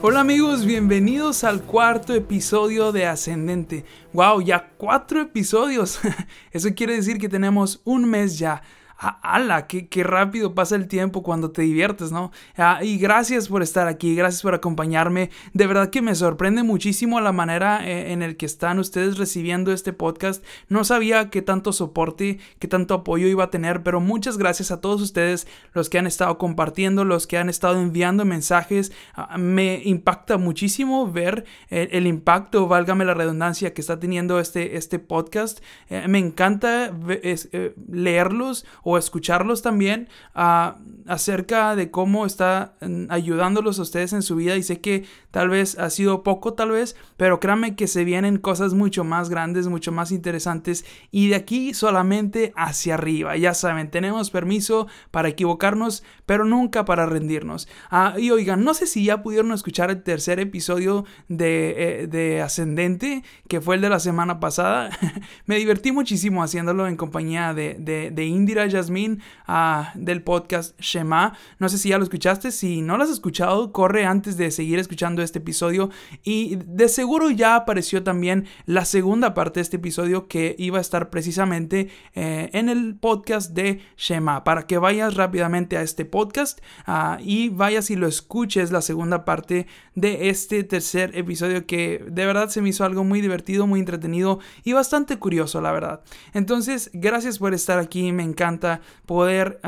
Hola amigos, bienvenidos al cuarto episodio de Ascendente. ¡Wow! Ya cuatro episodios. Eso quiere decir que tenemos un mes ya ¡Hala! Qué, qué, rápido pasa el tiempo cuando te diviertes, ¿no? Ah, y gracias por estar aquí, gracias por acompañarme. De verdad que me sorprende muchísimo la manera eh, en el que están ustedes recibiendo este podcast. No sabía qué tanto soporte, qué tanto apoyo iba a tener, pero muchas gracias a todos ustedes, los que han estado compartiendo, los que han estado enviando mensajes. Ah, me impacta muchísimo ver el, impacto, válgame la redundancia, que está teniendo este, este podcast. Eh, me encanta eh, leerlos o escucharlos también ah, acerca de cómo está ayudándolos a ustedes en su vida y sé que tal vez ha sido poco tal vez, pero créanme que se vienen cosas mucho más grandes, mucho más interesantes y de aquí solamente hacia arriba. Ya saben, tenemos permiso para equivocarnos, pero nunca para rendirnos. Ah, y oigan, no sé si ya pudieron escuchar el tercer episodio de, eh, de Ascendente, que fue el de la semana pasada. Me divertí muchísimo haciéndolo en compañía de, de, de Indira Yasmin ah, del podcast Shema. No sé si ya lo escuchaste. Si no lo has escuchado, corre antes de seguir escuchando este episodio. Y de seguro ya apareció también la segunda parte de este episodio que iba a estar precisamente eh, en el podcast de Shema. Para que vayas rápidamente a este podcast ah, y vayas y lo escuches la segunda parte de este tercer episodio que de verdad se me hizo algo muy divertido, muy entretenido y bastante curioso, la verdad. Entonces, gracias por estar aquí. Me encanta poder...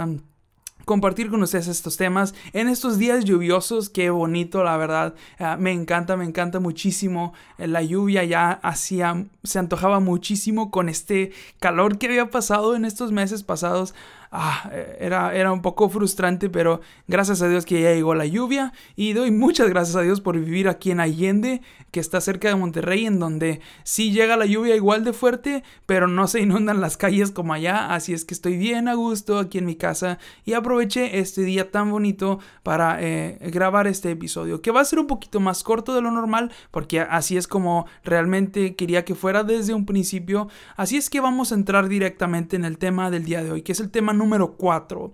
compartir con ustedes estos temas en estos días lluviosos. Qué bonito, la verdad. Ah, me encanta, me encanta muchísimo. Eh, la lluvia ya hacía, se antojaba muchísimo con este calor que había pasado en estos meses pasados ah, era, era un poco frustrante, pero gracias a Dios que ya llegó la lluvia. Y doy muchas gracias a Dios por vivir aquí en Allende, que está cerca de Monterrey, en donde sí llega la lluvia igual de fuerte, pero no se inundan las calles como allá, así es que estoy bien a gusto aquí en mi casa y aproveché este día tan bonito para eh, grabar este episodio, que va a ser un poquito más corto de lo normal, porque así es como realmente quería que fuera desde un principio, así es que vamos a entrar directamente en el tema del día de hoy, que es el tema número 4.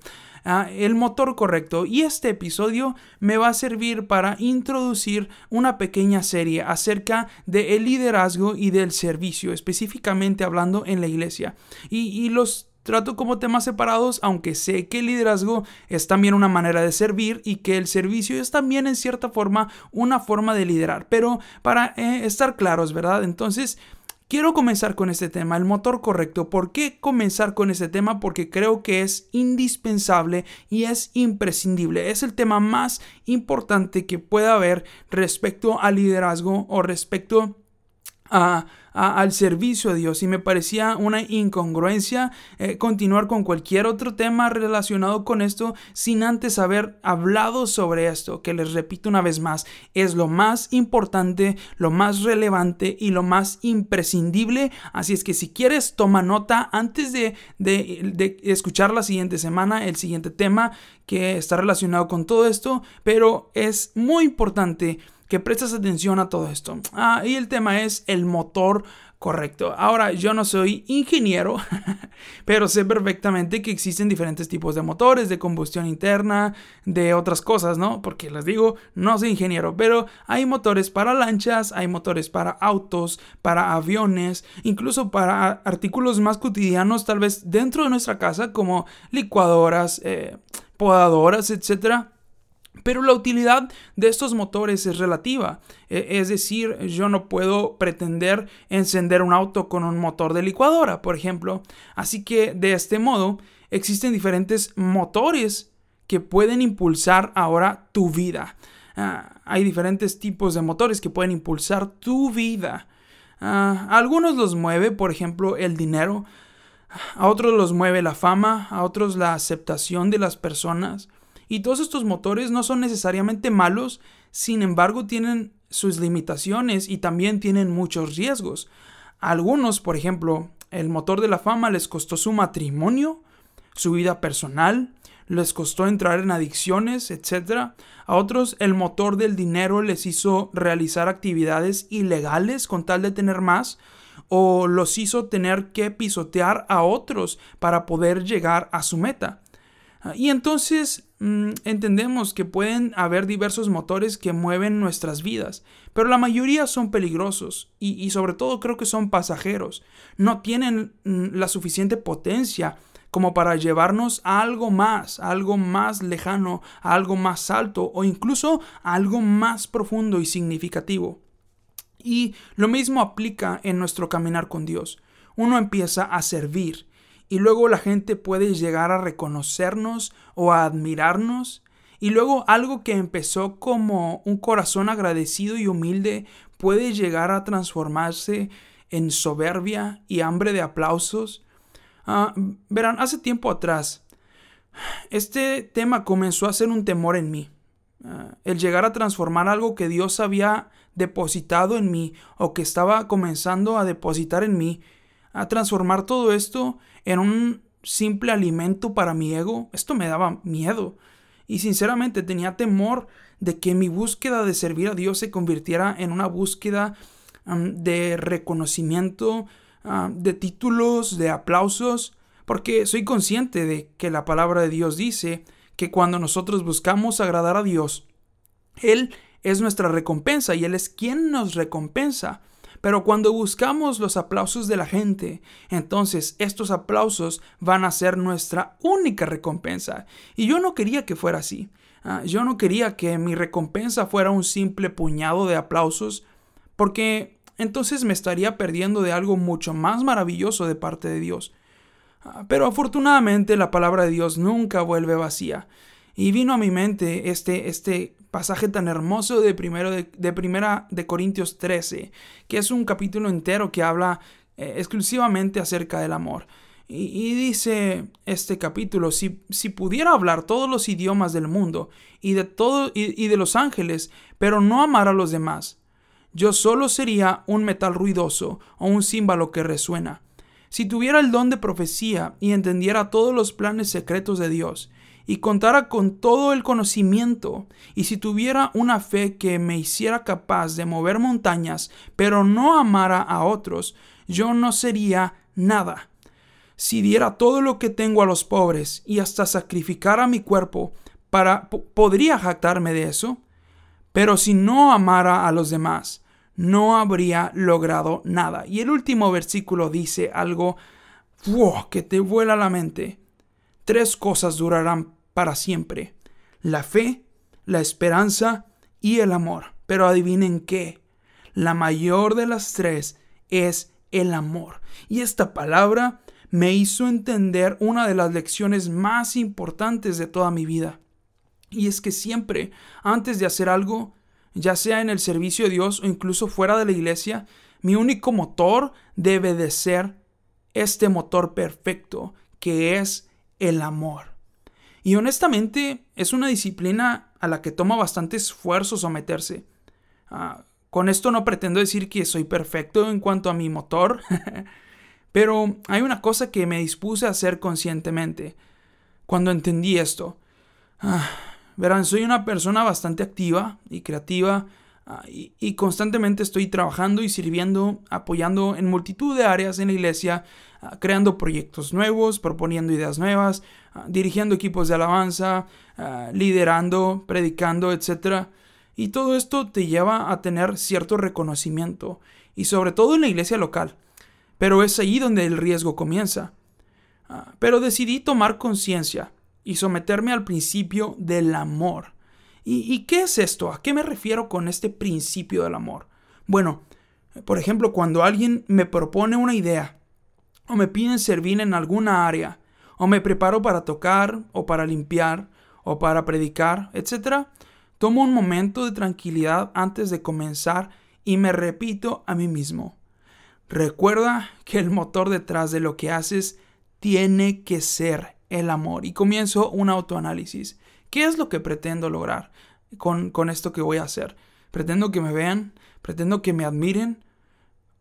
Ah, el motor correcto y este episodio me va a servir para introducir una pequeña serie acerca del liderazgo y del servicio específicamente hablando en la iglesia y, los trato como temas separados, aunque sé que el liderazgo es también una manera de servir y que el servicio es también en cierta forma una forma de liderar. Pero para eh, estar claros, ¿verdad? Entonces, Quiero comenzar con este tema, el motor correcto. ¿Por qué comenzar con este tema? Porque creo que es indispensable y es imprescindible. Es el tema más importante que pueda haber respecto al liderazgo o respecto a al servicio de Dios y me parecía una incongruencia eh, continuar con cualquier otro tema relacionado con esto sin antes haber hablado sobre esto, que les repito una vez más, es lo más importante, lo más relevante y lo más imprescindible. Así es que si quieres, toma nota antes de, de escuchar la siguiente semana, el siguiente tema que está relacionado con todo esto, pero es muy importante que prestes atención a todo esto. Ah, y el tema es el motor correcto. Ahora, yo no soy ingeniero, pero sé perfectamente que existen diferentes tipos de motores, de combustión interna, de otras cosas, ¿no? Porque les digo, no soy ingeniero, pero hay motores para lanchas, hay motores para autos, para aviones, incluso para artículos más cotidianos, tal vez dentro de nuestra casa, como licuadoras, eh, podadoras, etcétera pero la utilidad de estos motores es relativa. E, es decir, yo no puedo pretender encender un auto con un motor de licuadora, por ejemplo. Así que de este modo existen diferentes motores que pueden impulsar ahora tu vida. Ah, hay diferentes tipos de motores que pueden impulsar tu vida. Ah, a algunos los mueve, por ejemplo, el dinero. A otros los mueve la fama, a otros la aceptación de las personas. Y todos estos motores no son necesariamente malos, sin embargo tienen sus limitaciones y también tienen muchos riesgos. algunos, por ejemplo, el motor de la fama les costó su matrimonio su vida personal, les costó entrar en adicciones, etc. A otros el motor del dinero les hizo realizar actividades ilegales con tal de tener más, o los hizo tener que pisotear a otros para poder llegar a su meta. Y entonces mm, entendemos que pueden haber diversos motores que mueven nuestras vidas, pero la mayoría son peligrosos y, y sobre todo creo que son pasajeros. No tienen mm, la suficiente potencia como para llevarnos a algo más, a algo más lejano, a algo más alto o incluso a algo más profundo y significativo. Y lo mismo aplica en nuestro caminar con Dios. Uno empieza a servir y luego la gente puede llegar a reconocernos o a admirarnos y luego algo que empezó como un corazón agradecido y humilde puede llegar a transformarse en soberbia y hambre de aplausos Ah, verán, hace tiempo atrás, este tema comenzó a ser un temor en mí. Ah, el llegar a transformar algo que Dios había depositado en mí o que estaba comenzando a depositar en mí, a transformar todo esto en un simple alimento para mi ego, esto me daba miedo. Y sinceramente tenía temor de que mi búsqueda de servir a Dios se convirtiera en una búsqueda de reconocimiento, de títulos, de aplausos, porque soy consciente de que la palabra de Dios dice que cuando nosotros buscamos agradar a Dios, Él es nuestra recompensa y Él es quien nos recompensa. Pero cuando buscamos los aplausos de la gente, entonces estos aplausos van a ser nuestra única recompensa. Y yo no quería que fuera así. Ah, yo no quería que mi recompensa fuera un simple puñado de aplausos, porque entonces me estaría perdiendo de algo mucho más maravilloso de parte de Dios. Ah, pero afortunadamente la palabra de Dios nunca vuelve vacía. Y vino a mi mente este, este pasaje tan hermoso de, primero de, primera de Corintios 13, que es un capítulo entero que habla eh, exclusivamente acerca del amor. Y, dice este capítulo, si, si, pudiera hablar todos los idiomas del mundo y de, todo, y de los ángeles, pero no amar a los demás, yo solo sería un metal ruidoso o un címbalo que resuena. Si tuviera el don de profecía y entendiera todos los planes secretos de Dios, y contara con todo el conocimiento, y si tuviera una fe que me hiciera capaz de mover montañas, pero no amara a otros, yo no sería nada. Si diera todo lo que tengo a los pobres y hasta sacrificara mi cuerpo, para podría jactarme de eso. Pero si no amara a los demás, no habría logrado nada. Y el último versículo dice algo que te vuela la mente. Tres cosas durarán para siempre. La fe, la esperanza y el amor. Pero adivinen qué. La mayor de las tres es el amor. Y esta palabra me hizo entender una de las lecciones más importantes de toda mi vida. Y es que siempre, antes de hacer algo, ya sea en el servicio de Dios o incluso fuera de la iglesia, mi único motor debe de ser este motor perfecto, que es el amor. Y honestamente es una disciplina a la que toma bastante esfuerzo someterse. Ah, con esto no pretendo decir que soy perfecto en cuanto a mi motor, pero hay una cosa que me dispuse a hacer conscientemente cuando entendí esto. Ah, Verán, soy una persona bastante activa y creativa ah, y, constantemente estoy trabajando y sirviendo, apoyando en multitud de áreas en la iglesia, ah, creando proyectos nuevos, proponiendo ideas nuevas, ah, dirigiendo equipos de alabanza, liderando, predicando, etc. Y todo esto te lleva a tener cierto reconocimiento, y sobre todo en la iglesia local. Pero es ahí donde el riesgo comienza. Pero decidí tomar conciencia y someterme al principio del amor. ¿Y, qué es esto? ¿A qué me refiero con este principio del amor? Bueno, por ejemplo, cuando alguien me propone una idea, o me piden servir en alguna área, o me preparo para tocar, o para limpiar, o para predicar, etc., tomo un momento de tranquilidad antes de comenzar y me repito a mí mismo. Recuerda que el motor detrás de lo que haces tiene que ser el amor y comienzo un autoanálisis. ¿Qué es lo que pretendo lograr con, con esto que voy a hacer? ¿Pretendo que me vean? ¿Pretendo que me admiren?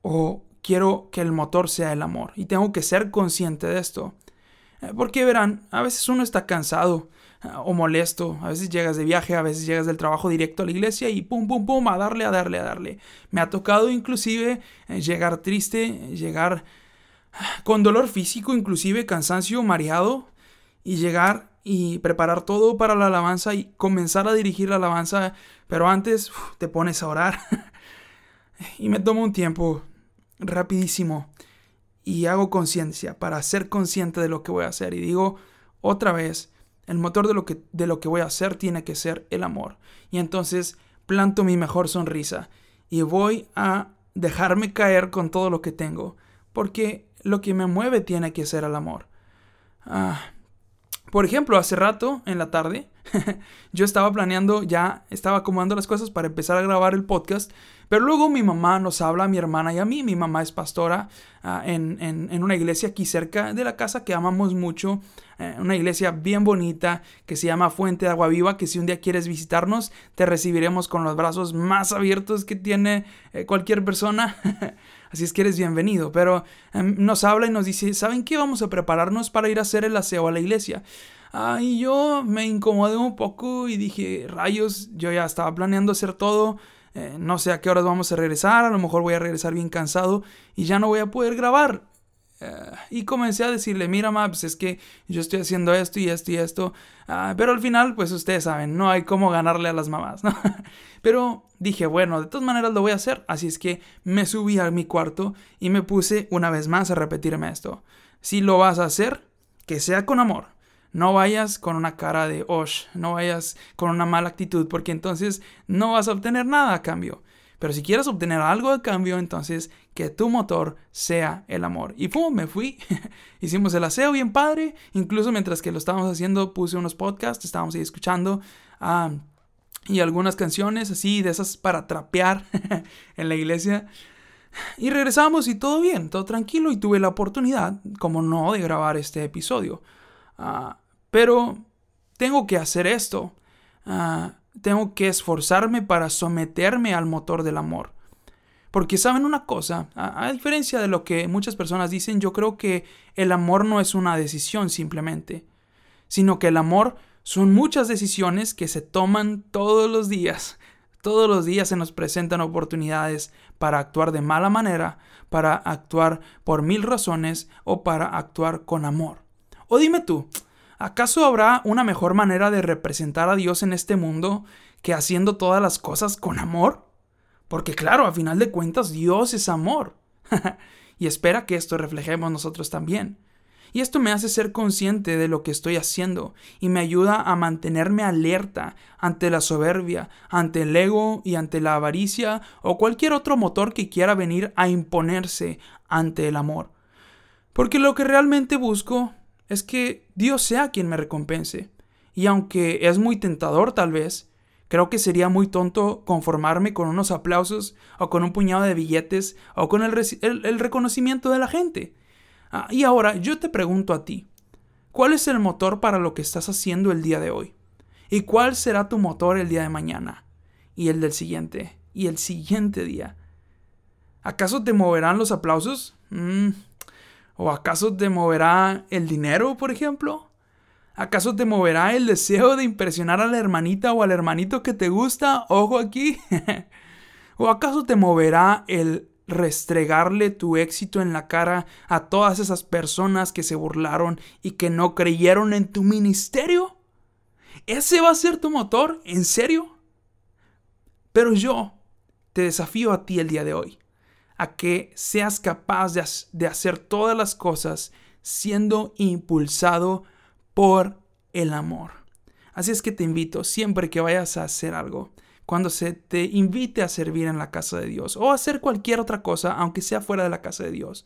¿O quiero que el motor sea el amor? Y tengo que ser consciente de esto. Eh, porque verán, a veces uno está cansado eh, o molesto, a veces llegas de viaje, a veces llegas del trabajo directo a la iglesia y pum, pum, pum, a darle, a darle, a darle. Me ha tocado inclusive eh, llegar triste, llegar con dolor físico, inclusive cansancio, mareado, y llegar y preparar todo para la alabanza y comenzar a dirigir la alabanza, pero antes te pones a orar y me tomo un tiempo rapidísimo y hago conciencia para ser consciente de lo que voy a hacer y digo otra vez, el motor de lo que de lo que voy a hacer tiene que ser el amor. Y entonces planto mi mejor sonrisa y voy a dejarme caer con todo lo que tengo, porque lo que me mueve tiene que ser el amor. Ah, por ejemplo, hace rato, en la tarde, yo estaba planeando, ya estaba acomodando las cosas para empezar a grabar el podcast, pero luego mi mamá nos habla, a mi hermana y a mí. Mi mamá es pastora ah, en, una iglesia aquí cerca de la casa que amamos mucho, eh, una iglesia bien bonita que se llama Fuente de Agua Viva, que si un día quieres visitarnos, te recibiremos con los brazos más abiertos que tiene eh, cualquier persona. Así es que eres bienvenido. Pero em, nos habla y nos dice, ¿saben qué? Vamos a prepararnos para ir a hacer el aseo a la iglesia. Ah, y yo me incomodé un poco y dije, rayos, yo ya estaba planeando hacer todo. Eh, no sé a qué horas vamos a regresar, a lo mejor voy a regresar bien cansado y ya no voy a poder grabar. Eh, y comencé a decirle, mira, Maps, es que yo estoy haciendo esto y esto y esto. Ah, pero al final, pues ustedes saben, no hay cómo ganarle a las mamás, ¿no? pero dije, bueno, de todas maneras lo voy a hacer. Así es que me subí a mi cuarto y me puse una vez más a repetirme esto. Si lo vas a hacer, que sea con amor. No vayas con una cara de osh, no vayas con una mala actitud, porque entonces no vas a obtener nada a cambio. Pero si quieres obtener algo a cambio, entonces que tu motor sea el amor. Y pum, me fui. Hicimos el aseo bien padre. Incluso mientras que lo estábamos haciendo, puse unos podcasts, estábamos ahí escuchando. Ah, y algunas canciones así, de esas para trapear en la iglesia. Y regresamos y todo bien, todo tranquilo. Y tuve la oportunidad, como no, de grabar este episodio. Ah, pero tengo que hacer esto. Ah, tengo que esforzarme para someterme al motor del amor. Porque saben una cosa, a, diferencia de lo que muchas personas dicen, yo creo que el amor no es una decisión simplemente, sino que el amor son muchas decisiones que se toman todos los días. Todos los días se nos presentan oportunidades para actuar de mala manera, para actuar por mil razones o para actuar con amor. O dime tú, ¿Acaso habrá una mejor manera de representar a Dios en este mundo que haciendo todas las cosas con amor? Porque claro, a final de cuentas Dios es amor. y espera que esto reflejemos nosotros también. Y esto me hace ser consciente de lo que estoy haciendo y me ayuda a mantenerme alerta ante la soberbia, ante el ego y ante la avaricia o cualquier otro motor que quiera venir a imponerse ante el amor. Porque lo que realmente busco es que Dios sea quien me recompense. Y aunque es muy tentador tal vez, creo que sería muy tonto conformarme con unos aplausos o con un puñado de billetes o con el, reconocimiento de la gente. Ah, y ahora yo te pregunto a ti, ¿cuál es el motor para lo que estás haciendo el día de hoy? ¿Y cuál será tu motor el día de mañana? Y el del siguiente. Y el siguiente día. ¿Acaso te moverán los aplausos? Mm, ¿O acaso te moverá el dinero, por ejemplo? ¿Acaso te moverá el deseo de impresionar a la hermanita o al hermanito que te gusta? Ojo aquí. ¿O acaso te moverá el restregarle tu éxito en la cara a todas esas personas que se burlaron y que no creyeron en tu ministerio? ¿Ese va a ser tu motor? ¿En serio? Pero yo te desafío a ti el día de hoy a que seas capaz de, hacer todas las cosas siendo impulsado por el amor. Así es que te invito, siempre que vayas a hacer algo, cuando se te invite a servir en la casa de Dios o a hacer cualquier otra cosa, aunque sea fuera de la casa de Dios,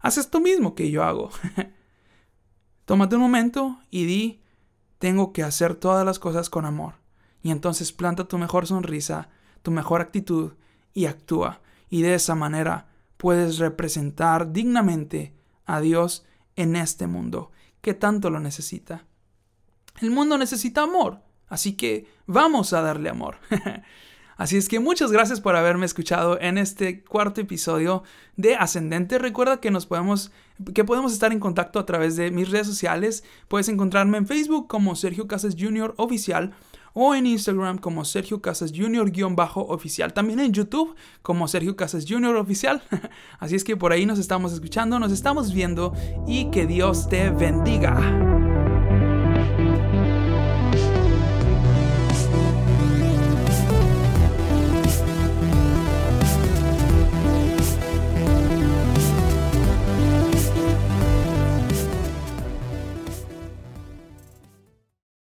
haz esto mismo que yo hago. Tómate un momento y di, tengo que hacer todas las cosas con amor. Y entonces planta tu mejor sonrisa, tu mejor actitud y actúa y de esa manera puedes representar dignamente a Dios en este mundo que tanto lo necesita. El mundo necesita amor, así que vamos a darle amor. Así es que muchas gracias por haberme escuchado en este cuarto episodio de Ascendente. Recuerda que nos podemos que podemos estar en contacto a través de mis redes sociales. Puedes encontrarme en Facebook como Sergio Casas Jr. oficial o en Instagram como Sergio Casas Jr.-oficial. También en YouTube como Sergio Casas Jr. oficial. Así es que por ahí nos estamos escuchando, nos estamos viendo y que Dios te bendiga.